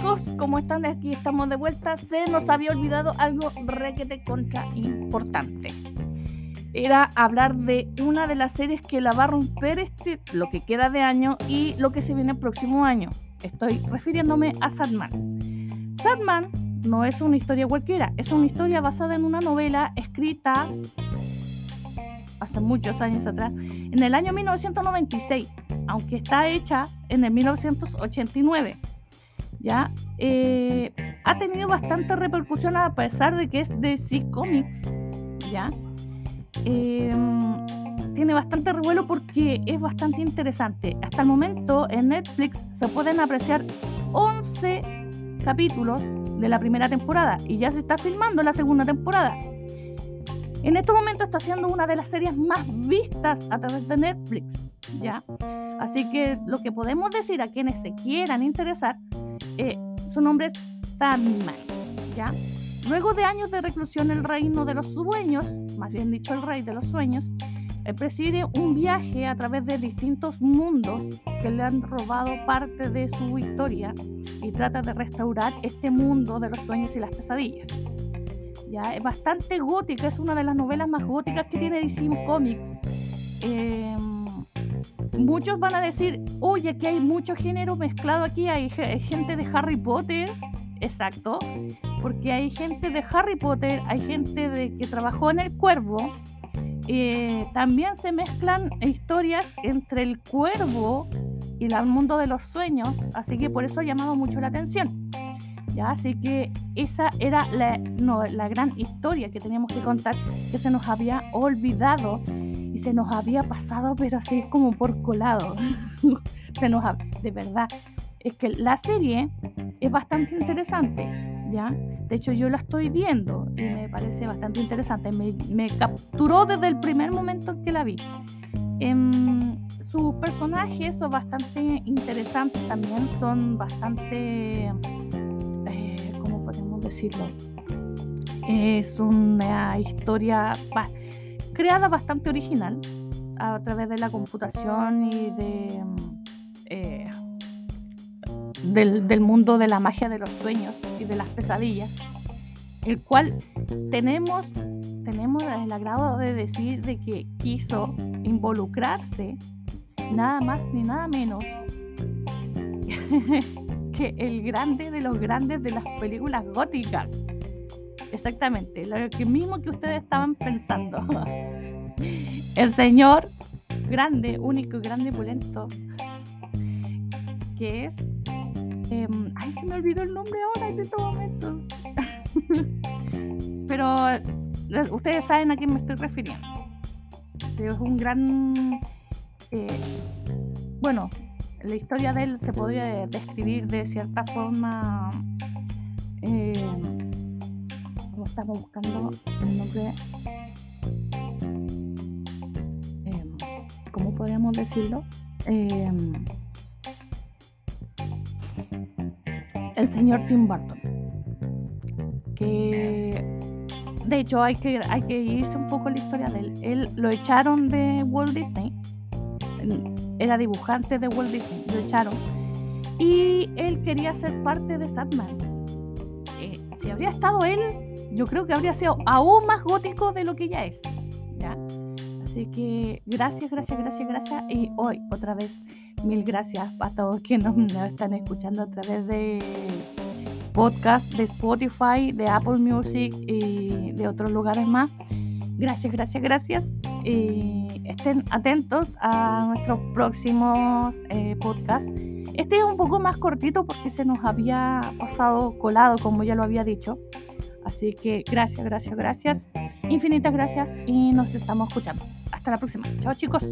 chicos, ¿cómo están? Aquí estamos de vuelta. Se nos había olvidado algo requete contra importante. Era hablar de una de las series que la va a romper este, lo que queda de año y lo que se viene el próximo año. Estoy refiriéndome a Sadman. Sadman no es una historia cualquiera, es una historia basada en una novela escrita hace muchos años atrás, en el año 1996, aunque está hecha en el 1989 ya eh, ha tenido bastante repercusión a pesar de que es de DC Comics, ya em, tiene bastante revuelo porque es bastante interesante. Hasta el momento en Netflix se pueden apreciar 11 capítulos de la primera temporada y ya se está filmando la segunda temporada. En este momento está siendo una de las series más vistas a través de Netflix, ¿ya? Así que lo que podemos decir a quienes se quieran interesar eh, su nombre es Sandman, ¿ya? Luego de años de reclusión, el reino de los sueños, más bien dicho el rey de los sueños, eh, preside un viaje a través de distintos mundos que le han robado parte de su historia y trata de restaurar este mundo de los sueños y las pesadillas. Ya, es bastante gótica, es una de las novelas más góticas que tiene DC Comics. Eh, muchos van a decir, oye, aquí hay mucho género mezclado aquí, hay gente de Harry Potter, exacto, porque hay gente de Harry Potter, hay gente de, que trabajó en el cuervo, eh, también se mezclan historias entre el cuervo y el mundo de los sueños, así que por eso ha llamado mucho la atención. ¿Ya? Así que esa era la, no, la gran historia que teníamos que contar, que se nos había olvidado se nos había pasado, pero así como por colado. se nos de verdad. Es que la serie es bastante interesante, ¿ya? De hecho, yo la estoy viendo y me parece bastante interesante. Me, capturó desde el primer momento en que la vi. Em, sus personajes son bastante interesantes también, son bastante, eh, ¿cómo podemos Es una historia creada bastante original a través de la computación y de eh, del, mundo de la magia de los sueños y de las pesadillas, el cual tenemos, tenemos el agrado de decir de que quiso involucrarse nada más ni nada menos el grande de los grandes de las películas góticas. Exactamente, lo mismo que ustedes estaban pensando. El Señor grande, único, grande, pulento, que es... Em, ay, se me olvidó el nombre ahora en este momento. Pero eh, ustedes saben a quién me estoy refiriendo. Es un gran... Eh, bueno, la historia de él se podría describir de cierta forma... Eh, estamos buscando el nombre, em, ¿cómo podríamos decirlo? Em, el señor Tim Burton. Que de hecho hay que, hay que irse un poco a la historia de él. Él lo echaron de Walt Disney. Era dibujante de Walt Disney, lo echaron. Y él quería ser parte de Sandman. Eh, si habría estado él, yo creo que habría sido aún más gótico de lo que ya es. ¿ya? Así que gracias, gracias, gracias, gracias. Y hoy, otra vez, mil gracias a todos que nos, están escuchando a través de podcast, de Spotify, de Apple Music y de otros lugares más. Gracias, gracias, gracias. Estén atentos a nuestros próximos eh, podcasts. Este es un poco más cortito porque se nos había pasado colado, como ya lo había dicho. Así que gracias, gracias, gracias. Infinitas gracias y nos estamos escuchando. Hasta la próxima. Chao chicos.